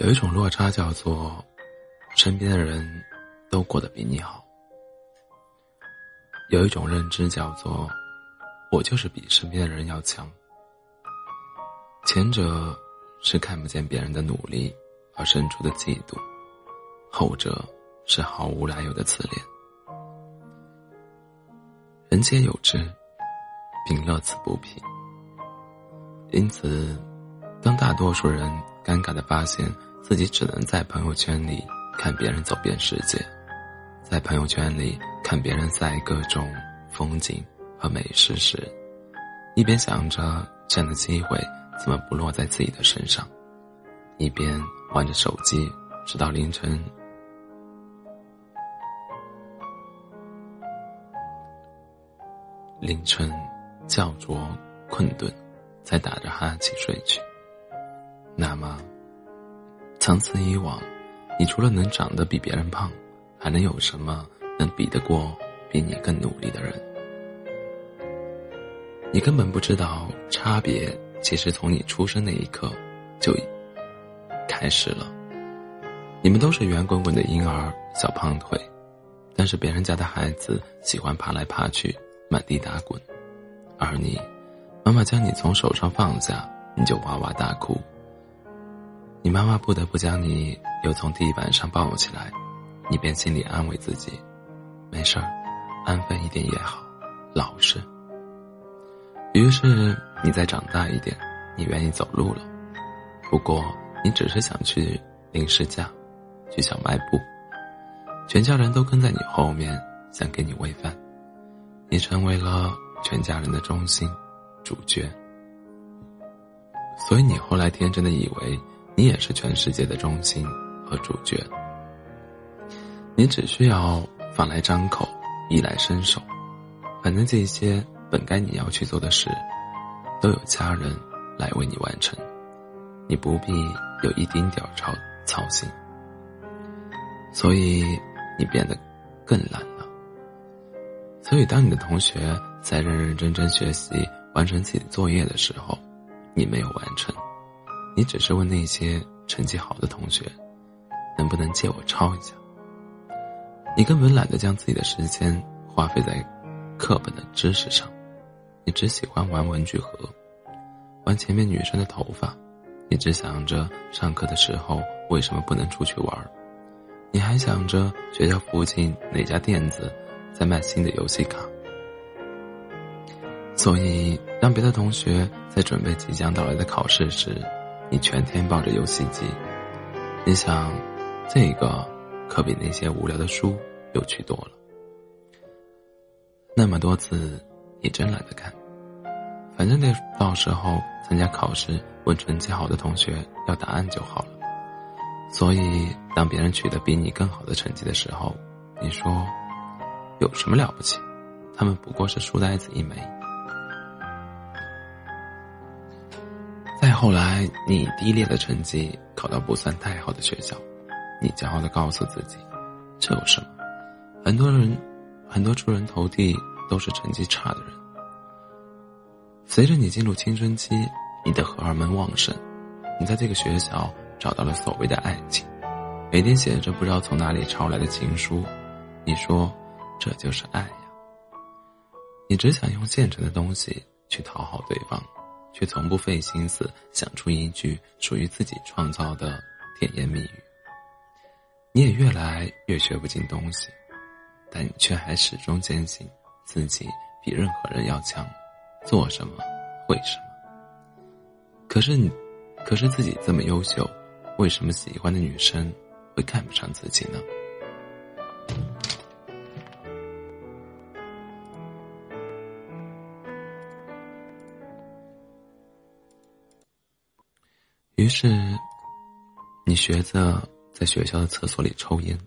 有一种落差叫做，身边的人都过得比你好；有一种认知叫做，我就是比身边的人要强。前者是看不见别人的努力而生出的嫉妒，后者是毫无来由的自恋。人皆有之，并乐此不疲。因此，当大多数人尴尬的发现。自己只能在朋友圈里看别人走遍世界，在朋友圈里看别人在各种风景和美食时，一边想着这样的机会怎么不落在自己的身上，一边玩着手机直到凌晨，凌晨焦灼困顿，才打着哈欠睡去。那么。长此以往，你除了能长得比别人胖，还能有什么能比得过比你更努力的人？你根本不知道差别，其实从你出生那一刻就开始了。你们都是圆滚滚的婴儿，小胖腿，但是别人家的孩子喜欢爬来爬去，满地打滚，而你，妈妈将你从手上放下，你就哇哇大哭。你妈妈不得不将你又从地板上抱起来，你便心里安慰自己，没事儿，安分一点也好，老实。于是你再长大一点，你愿意走路了，不过你只是想去零食架，去小卖部，全家人都跟在你后面，想给你喂饭，你成为了全家人的中心，主角。所以你后来天真的以为。你也是全世界的中心和主角。你只需要饭来张口，衣来伸手，反正这些本该你要去做的事，都有家人来为你完成，你不必有一丁点儿操操心。所以你变得更懒了。所以当你的同学在认认真真学习完成自己的作业的时候，你没有完成。你只是问那些成绩好的同学，能不能借我抄一下？你根本懒得将自己的时间花费在课本的知识上，你只喜欢玩文具盒，玩前面女生的头发，你只想着上课的时候为什么不能出去玩？你还想着学校附近哪家店子在卖新的游戏卡？所以，当别的同学在准备即将到来的考试时，你全天抱着游戏机，你想，这个可比那些无聊的书有趣多了。那么多字，你真懒得看。反正那到时候参加考试，问成绩好的同学要答案就好了。所以，当别人取得比你更好的成绩的时候，你说，有什么了不起？他们不过是书呆子一枚。后来，你以低劣的成绩考到不算太好的学校，你骄傲的告诉自己，这有什么？很多人，很多出人头地都是成绩差的人。随着你进入青春期，你的荷尔蒙旺盛，你在这个学校找到了所谓的爱情，每天写着不知道从哪里抄来的情书，你说这就是爱呀？你只想用现成的东西去讨好对方。却从不费心思想出一句属于自己创造的甜言蜜语。你也越来越学不进东西，但你却还始终坚信自己比任何人要强，做什么会什么。可是你，可是自己这么优秀，为什么喜欢的女生会看不上自己呢？是，你学着在学校的厕所里抽烟，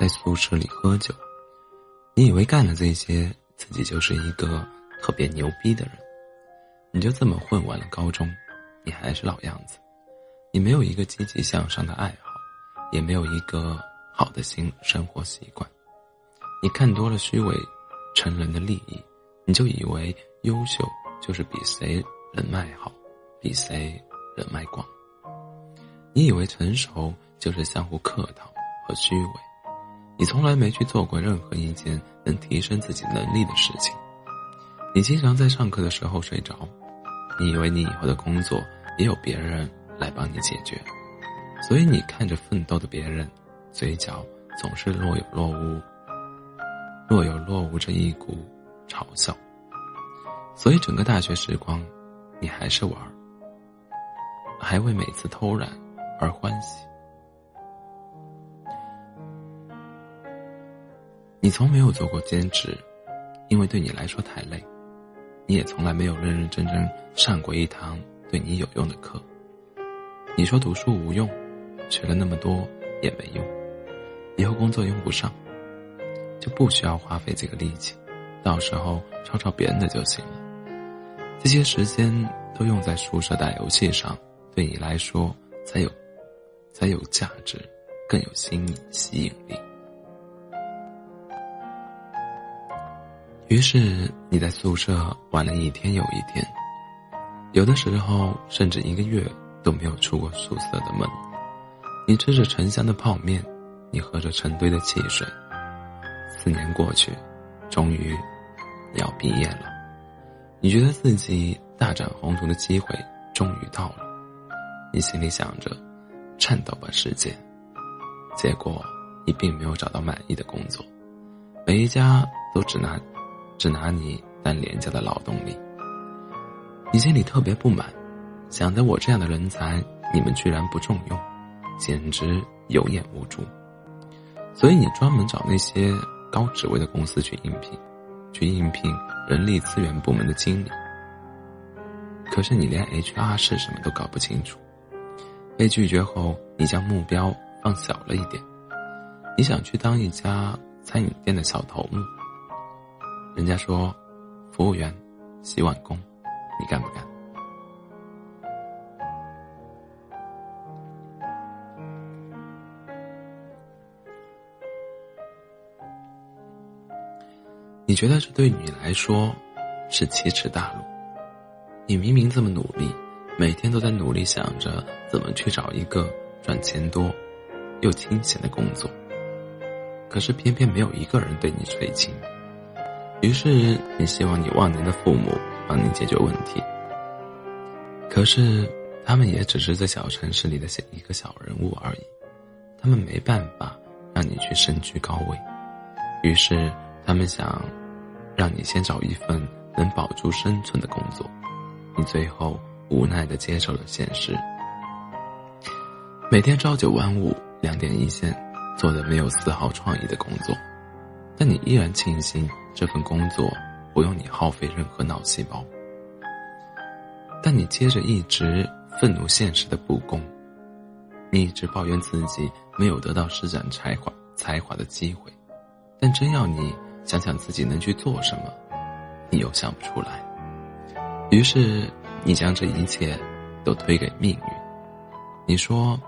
在宿舍里喝酒。你以为干了这些，自己就是一个特别牛逼的人。你就这么混完了高中，你还是老样子。你没有一个积极向上的爱好，也没有一个好的新生活习惯。你看多了虚伪、成人的利益，你就以为优秀就是比谁人脉好，比谁人脉广。你以为成熟就是相互客套和虚伪，你从来没去做过任何一件能提升自己能力的事情。你经常在上课的时候睡着，你以为你以后的工作也有别人来帮你解决，所以你看着奋斗的别人，嘴角总是若有若无，若有若无着一股嘲笑。所以整个大学时光，你还是玩，还为每次偷懒而欢喜。你从没有做过兼职，因为对你来说太累。你也从来没有认认真真上过一堂对你有用的课。你说读书无用，学了那么多也没用，以后工作用不上，就不需要花费这个力气，到时候抄抄别人的就行了。这些时间都用在宿舍打游戏上，对你来说才有，才有价值，更有吸吸引力。于是你在宿舍玩了一天又一天，有的时候甚至一个月都没有出过宿舍的门。你吃着成箱的泡面，你喝着成堆的汽水。四年过去，终于要毕业了。你觉得自己大展宏图的机会终于到了，你心里想着颤抖吧世界。结果你并没有找到满意的工作，每一家都只拿。只拿你当廉价的劳动力，你心里特别不满，想着我这样的人才，你们居然不重用，简直有眼无珠。所以你专门找那些高职位的公司去应聘，去应聘人力资源部门的经理。可是你连 HR 是什么都搞不清楚，被拒绝后，你将目标放小了一点，你想去当一家餐饮店的小头目。人家说，服务员、洗碗工，你干不干？你觉得这对你来说是奇耻大辱？你明明这么努力，每天都在努力想着怎么去找一个赚钱多又清闲的工作，可是偏偏没有一个人对你垂青。于是，你希望你忘年的父母帮你解决问题。可是，他们也只是在小城市里的一个小人物而已，他们没办法让你去身居高位。于是，他们想让你先找一份能保住生存的工作。你最后无奈的接受了现实，每天朝九晚五，两点一线，做的没有丝毫创意的工作。但你依然庆幸这份工作不用你耗费任何脑细胞。但你接着一直愤怒现实的不公，你一直抱怨自己没有得到施展才华才华的机会，但真要你想想自己能去做什么，你又想不出来。于是你将这一切都推给命运。你说：“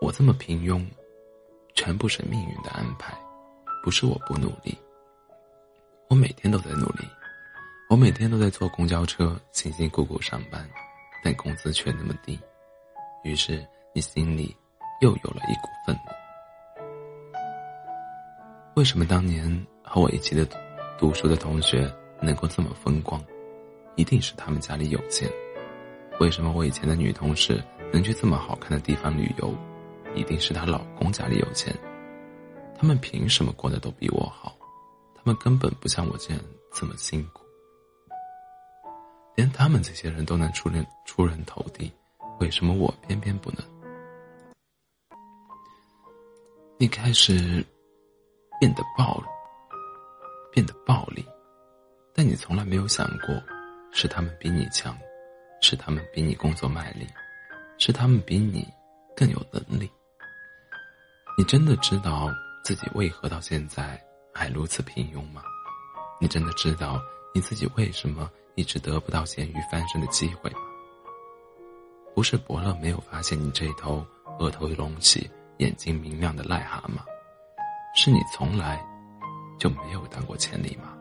我这么平庸，全部是命运的安排。”不是我不努力，我每天都在努力，我每天都在坐公交车辛辛苦苦上班，但工资却那么低，于是你心里又有了一股愤怒。为什么当年和我一起的读书的同学能够这么风光？一定是他们家里有钱。为什么我以前的女同事能去这么好看的地方旅游？一定是她老公家里有钱。他们凭什么过得都比我好？他们根本不像我这样这么辛苦。连他们这些人都能出人出人头地，为什么我偏偏不能？你开始变得暴，变得暴力，但你从来没有想过，是他们比你强，是他们比你工作卖力，是他们比你更有能力。你真的知道？自己为何到现在还如此平庸吗？你真的知道你自己为什么一直得不到咸鱼翻身的机会吗？不是伯乐没有发现你这头额头隆起、眼睛明亮的癞蛤蟆，是你从来就没有当过千里马。